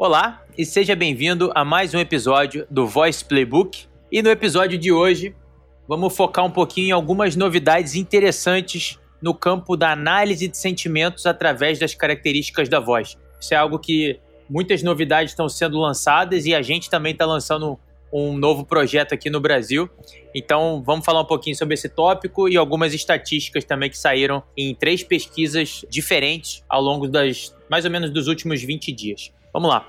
Olá e seja bem-vindo a mais um episódio do Voice Playbook. E no episódio de hoje, vamos focar um pouquinho em algumas novidades interessantes no campo da análise de sentimentos através das características da voz. Isso é algo que muitas novidades estão sendo lançadas e a gente também está lançando um novo projeto aqui no Brasil. Então, vamos falar um pouquinho sobre esse tópico e algumas estatísticas também que saíram em três pesquisas diferentes ao longo das mais ou menos dos últimos 20 dias. Vamos lá.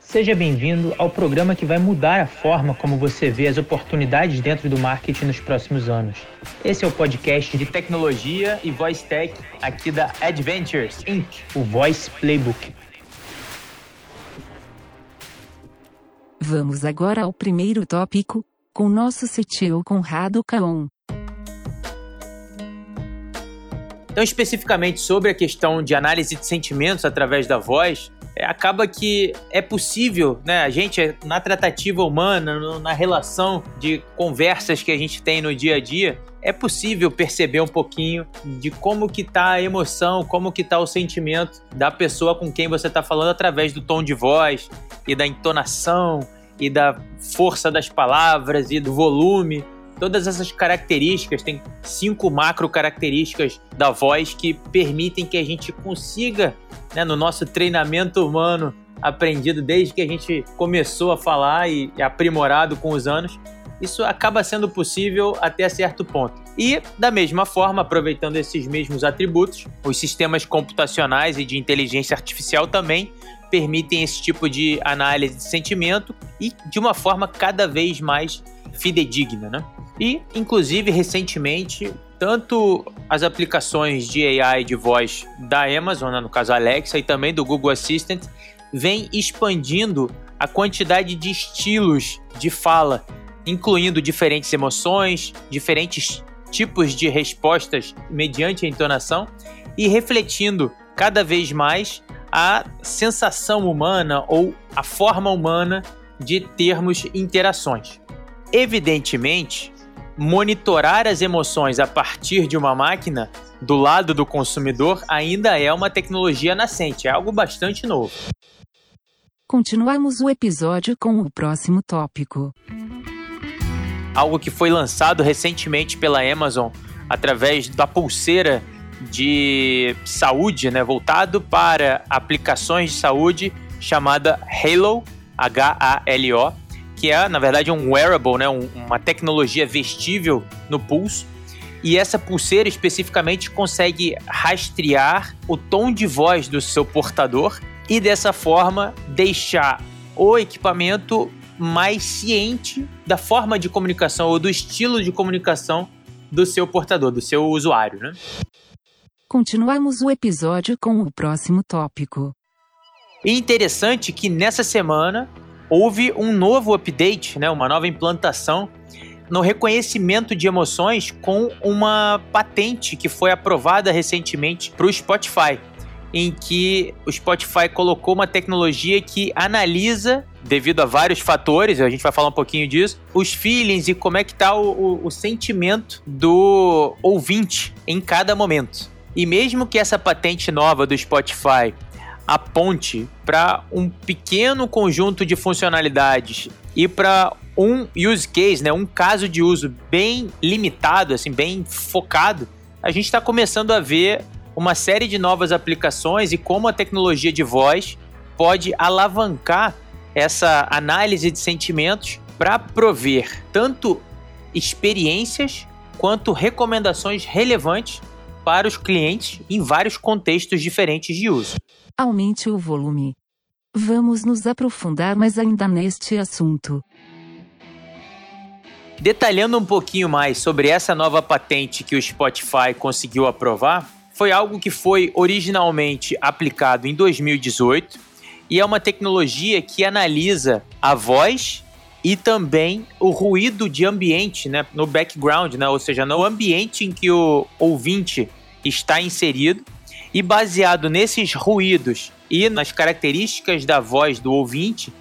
Seja bem-vindo ao programa que vai mudar a forma como você vê as oportunidades dentro do marketing nos próximos anos. Esse é o podcast de tecnologia e voice tech aqui da Adventures Inc., o Voice Playbook. Vamos agora ao primeiro tópico, com nosso CTO Conrado Caon. Então, especificamente sobre a questão de análise de sentimentos através da voz, é, acaba que é possível, né? A gente, na tratativa humana, na relação de conversas que a gente tem no dia a dia, é possível perceber um pouquinho de como que tá a emoção, como que tá o sentimento da pessoa com quem você está falando através do tom de voz e da entonação e da força das palavras e do volume. Todas essas características, tem cinco macro características da voz que permitem que a gente consiga, né, no nosso treinamento humano aprendido desde que a gente começou a falar e, e aprimorado com os anos, isso acaba sendo possível até certo ponto. E, da mesma forma, aproveitando esses mesmos atributos, os sistemas computacionais e de inteligência artificial também permitem esse tipo de análise de sentimento e de uma forma cada vez mais fidedigna, né? E, inclusive, recentemente, tanto as aplicações de AI de voz da Amazon, né, no caso Alexa, e também do Google Assistant, vem expandindo a quantidade de estilos de fala, incluindo diferentes emoções, diferentes tipos de respostas mediante a entonação e refletindo cada vez mais a sensação humana ou a forma humana de termos interações. Evidentemente, monitorar as emoções a partir de uma máquina do lado do consumidor ainda é uma tecnologia nascente, é algo bastante novo. Continuamos o episódio com o próximo tópico. Algo que foi lançado recentemente pela Amazon através da pulseira de saúde, né, voltado para aplicações de saúde, chamada Halo, H-A-L-O, que é, na verdade, um wearable, né, um, uma tecnologia vestível no pulso. E essa pulseira especificamente consegue rastrear o tom de voz do seu portador e dessa forma deixar o equipamento mais ciente da forma de comunicação ou do estilo de comunicação do seu portador, do seu usuário, né? Continuamos o episódio com o próximo tópico. E interessante que nessa semana houve um novo update, né, uma nova implantação no reconhecimento de emoções com uma patente que foi aprovada recentemente para o Spotify, em que o Spotify colocou uma tecnologia que analisa, devido a vários fatores, a gente vai falar um pouquinho disso, os feelings e como é que está o, o, o sentimento do ouvinte em cada momento. E mesmo que essa patente nova do Spotify aponte para um pequeno conjunto de funcionalidades e para um use case, né, um caso de uso bem limitado, assim, bem focado, a gente está começando a ver uma série de novas aplicações e como a tecnologia de voz pode alavancar essa análise de sentimentos para prover tanto experiências quanto recomendações relevantes para os clientes em vários contextos diferentes de uso. Aumente o volume. Vamos nos aprofundar mais ainda neste assunto. Detalhando um pouquinho mais sobre essa nova patente que o Spotify conseguiu aprovar, foi algo que foi originalmente aplicado em 2018 e é uma tecnologia que analisa a voz e também o ruído de ambiente, né, no background, né, ou seja, no ambiente em que o ouvinte está inserido. E baseado nesses ruídos e nas características da voz do ouvinte,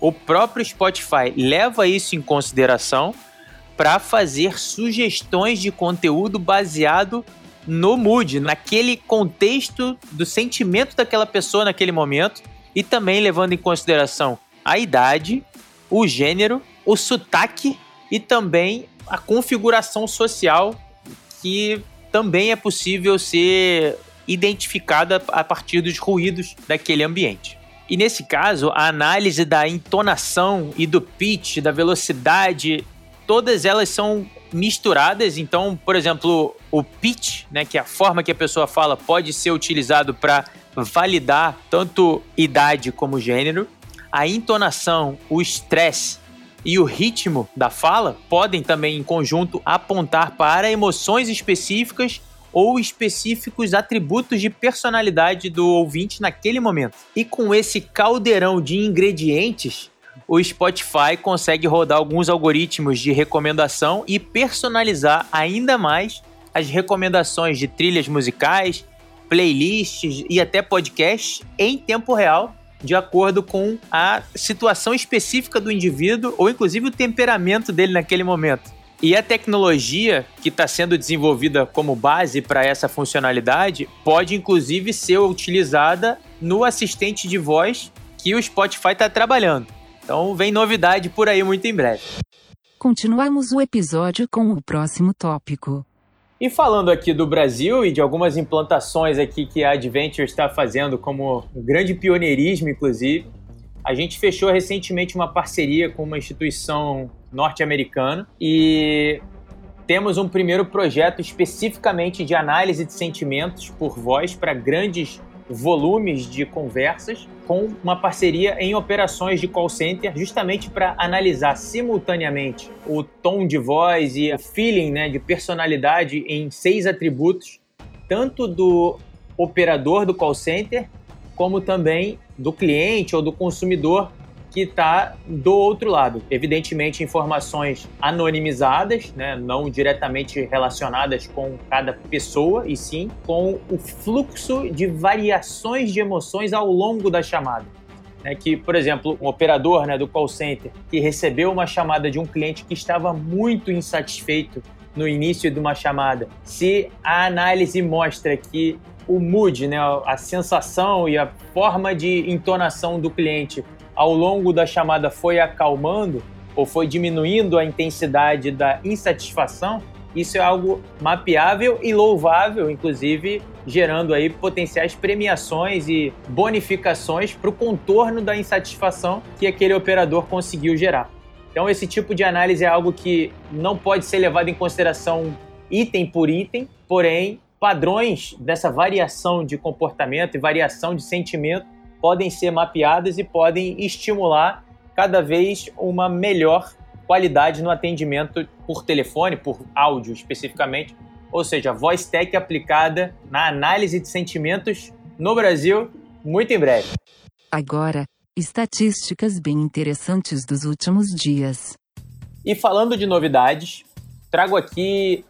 o próprio Spotify leva isso em consideração para fazer sugestões de conteúdo baseado no mood, naquele contexto do sentimento daquela pessoa naquele momento e também levando em consideração a idade, o gênero, o sotaque e também a configuração social que também é possível ser identificada a partir dos ruídos daquele ambiente. E nesse caso, a análise da entonação e do pitch, da velocidade, todas elas são misturadas. Então, por exemplo, o pitch, né, que é a forma que a pessoa fala, pode ser utilizado para validar tanto idade como gênero. A entonação, o estresse e o ritmo da fala podem também, em conjunto, apontar para emoções específicas ou específicos atributos de personalidade do ouvinte naquele momento. E com esse caldeirão de ingredientes, o Spotify consegue rodar alguns algoritmos de recomendação e personalizar ainda mais as recomendações de trilhas musicais, playlists e até podcasts em tempo real, de acordo com a situação específica do indivíduo ou inclusive o temperamento dele naquele momento. E a tecnologia que está sendo desenvolvida como base para essa funcionalidade pode inclusive ser utilizada no assistente de voz que o Spotify está trabalhando. Então vem novidade por aí muito em breve. Continuamos o episódio com o próximo tópico. E falando aqui do Brasil e de algumas implantações aqui que a Adventure está fazendo como um grande pioneirismo, inclusive, a gente fechou recentemente uma parceria com uma instituição norte-americana e temos um primeiro projeto especificamente de análise de sentimentos por voz para grandes volumes de conversas com uma parceria em operações de call center, justamente para analisar simultaneamente o tom de voz e o feeling né, de personalidade em seis atributos, tanto do operador do call center, como também do cliente ou do consumidor que está do outro lado. Evidentemente, informações anonimizadas, né, não diretamente relacionadas com cada pessoa, e sim com o fluxo de variações de emoções ao longo da chamada. É que, por exemplo, um operador né, do call center que recebeu uma chamada de um cliente que estava muito insatisfeito no início de uma chamada, se a análise mostra que o mood, né, a sensação e a forma de entonação do cliente ao longo da chamada foi acalmando ou foi diminuindo a intensidade da insatisfação, isso é algo mapeável e louvável, inclusive gerando aí potenciais premiações e bonificações para o contorno da insatisfação que aquele operador conseguiu gerar. Então, esse tipo de análise é algo que não pode ser levado em consideração item por item, porém, padrões dessa variação de comportamento e variação de sentimento podem ser mapeadas e podem estimular cada vez uma melhor qualidade no atendimento por telefone, por áudio especificamente, ou seja, voice tech aplicada na análise de sentimentos no Brasil muito em breve. Agora, estatísticas bem interessantes dos últimos dias. E falando de novidades, trago aqui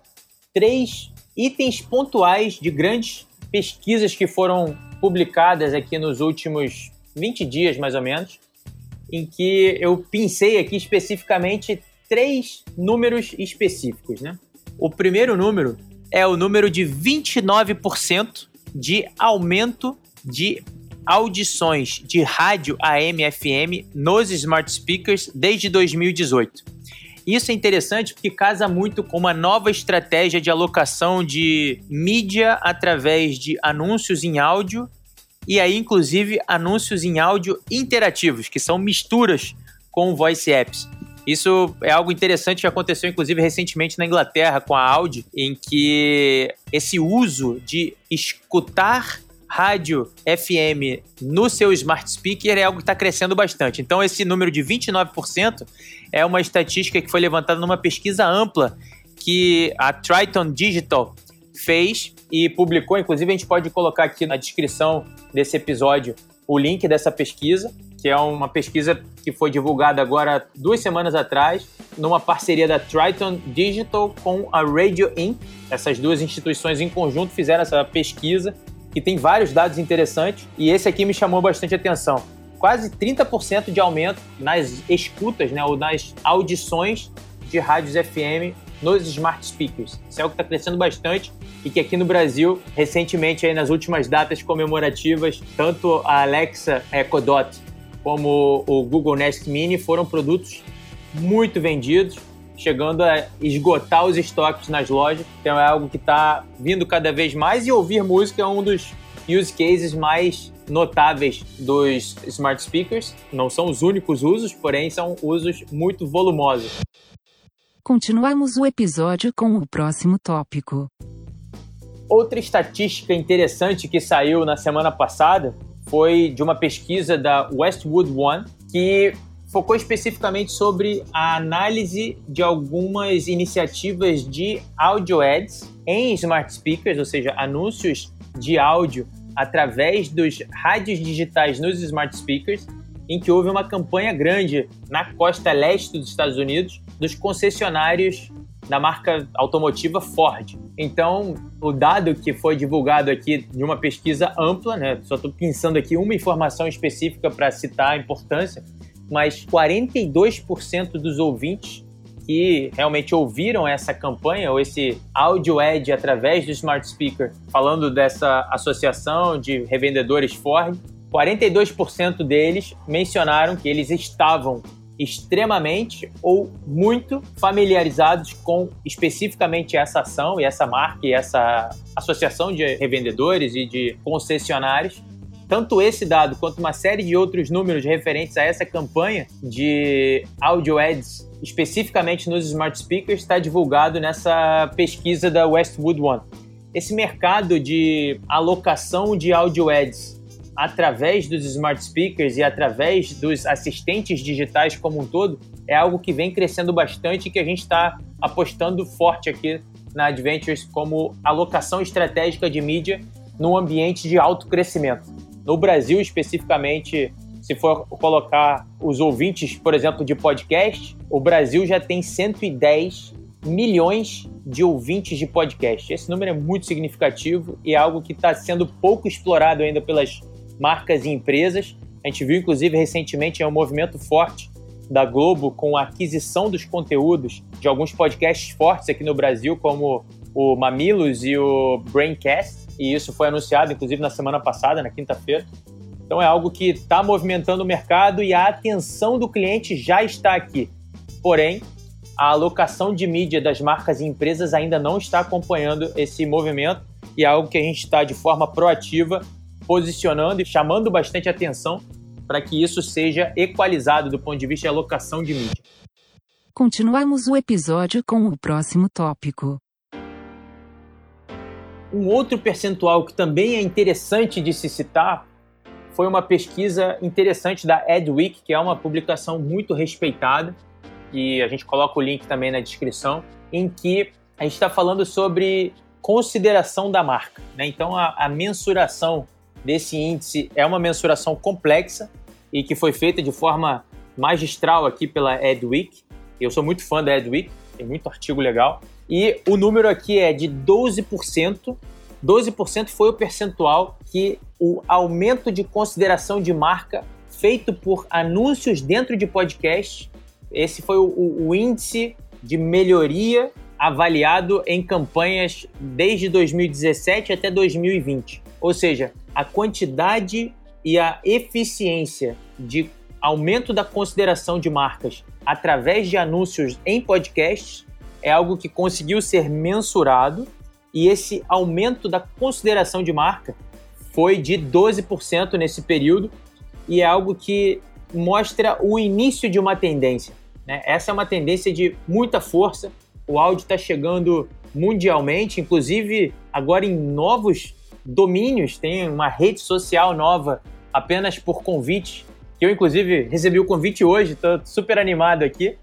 três itens pontuais de grandes pesquisas que foram publicadas aqui nos últimos 20 dias, mais ou menos, em que eu pensei aqui especificamente três números específicos. Né? O primeiro número é o número de 29% de aumento de audições de rádio AM FM nos smart speakers desde 2018. Isso é interessante porque casa muito com uma nova estratégia de alocação de mídia através de anúncios em áudio e aí, inclusive, anúncios em áudio interativos, que são misturas com voice apps. Isso é algo interessante que aconteceu, inclusive, recentemente na Inglaterra com a Audi, em que esse uso de escutar rádio FM no seu smart speaker é algo que está crescendo bastante. Então, esse número de 29% é uma estatística que foi levantada numa pesquisa ampla que a Triton Digital fez e publicou. Inclusive, a gente pode colocar aqui na descrição desse episódio o link dessa pesquisa, que é uma pesquisa que foi divulgada agora duas semanas atrás, numa parceria da Triton Digital com a Radio Inc. Essas duas instituições em conjunto fizeram essa pesquisa que tem vários dados interessantes e esse aqui me chamou bastante atenção. Quase 30% de aumento nas escutas, né, ou nas audições de rádios FM nos smart speakers. Isso é algo que está crescendo bastante e que aqui no Brasil, recentemente, aí nas últimas datas comemorativas, tanto a Alexa Echo Dot como o Google Nest Mini foram produtos muito vendidos, chegando a esgotar os estoques nas lojas. Então é algo que está vindo cada vez mais e ouvir música é um dos use cases mais notáveis dos smart speakers. Não são os únicos usos, porém são usos muito volumosos. Continuamos o episódio com o próximo tópico. Outra estatística interessante que saiu na semana passada foi de uma pesquisa da Westwood One que focou especificamente sobre a análise de algumas iniciativas de audio ads em smart speakers, ou seja, anúncios de áudio através dos rádios digitais nos smart speakers, em que houve uma campanha grande na costa leste dos Estados Unidos dos concessionários da marca automotiva Ford. Então, o dado que foi divulgado aqui de uma pesquisa ampla, né, só estou pensando aqui uma informação específica para citar a importância, mas 42% dos ouvintes que realmente ouviram essa campanha ou esse áudio ad através do smart speaker falando dessa associação de revendedores Ford, 42% deles mencionaram que eles estavam extremamente ou muito familiarizados com especificamente essa ação e essa marca e essa associação de revendedores e de concessionários. Tanto esse dado quanto uma série de outros números referentes a essa campanha de audio ads, especificamente nos smart speakers, está divulgado nessa pesquisa da Westwood One. Esse mercado de alocação de audio ads através dos smart speakers e através dos assistentes digitais como um todo, é algo que vem crescendo bastante e que a gente está apostando forte aqui na Adventures como alocação estratégica de mídia num ambiente de alto crescimento. No Brasil, especificamente, se for colocar os ouvintes, por exemplo, de podcast, o Brasil já tem 110 milhões de ouvintes de podcast. Esse número é muito significativo e é algo que está sendo pouco explorado ainda pelas marcas e empresas. A gente viu, inclusive, recentemente é um movimento forte da Globo com a aquisição dos conteúdos de alguns podcasts fortes aqui no Brasil, como o Mamilos e o Braincast, e isso foi anunciado, inclusive, na semana passada, na quinta-feira. Então é algo que está movimentando o mercado e a atenção do cliente já está aqui. Porém, a alocação de mídia das marcas e empresas ainda não está acompanhando esse movimento e é algo que a gente está de forma proativa posicionando e chamando bastante atenção para que isso seja equalizado do ponto de vista de alocação de mídia. Continuamos o episódio com o próximo tópico. Um outro percentual que também é interessante de se citar foi uma pesquisa interessante da Adweek, que é uma publicação muito respeitada, e a gente coloca o link também na descrição, em que a gente está falando sobre consideração da marca. Né? Então, a, a mensuração desse índice é uma mensuração complexa e que foi feita de forma magistral aqui pela Edweek. Eu sou muito fã da Edweek, tem muito artigo legal. E o número aqui é de 12%. 12% foi o percentual que o aumento de consideração de marca feito por anúncios dentro de podcast, esse foi o, o índice de melhoria avaliado em campanhas desde 2017 até 2020. Ou seja, a quantidade e a eficiência de aumento da consideração de marcas através de anúncios em podcasts é algo que conseguiu ser mensurado e esse aumento da consideração de marca foi de 12% nesse período e é algo que mostra o início de uma tendência. Né? Essa é uma tendência de muita força. O áudio está chegando mundialmente, inclusive agora em novos domínios, tem uma rede social nova apenas por convite, que eu inclusive recebi o convite hoje, estou super animado aqui,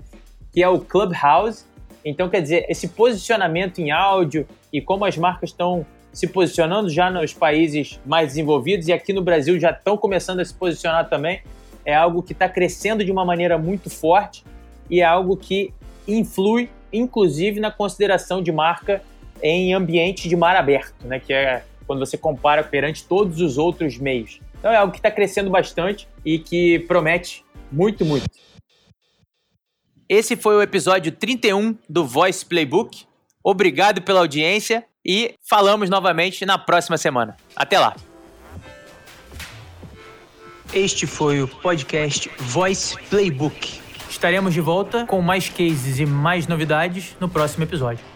que é o Clubhouse. Então, quer dizer, esse posicionamento em áudio e como as marcas estão se posicionando já nos países mais desenvolvidos e aqui no Brasil já estão começando a se posicionar também, é algo que está crescendo de uma maneira muito forte e é algo que influi, inclusive, na consideração de marca em ambiente de mar aberto, né? Que é quando você compara perante todos os outros meios. Então é algo que está crescendo bastante e que promete muito, muito. Esse foi o episódio 31 do Voice Playbook. Obrigado pela audiência e falamos novamente na próxima semana. Até lá! Este foi o podcast Voice Playbook. Estaremos de volta com mais cases e mais novidades no próximo episódio.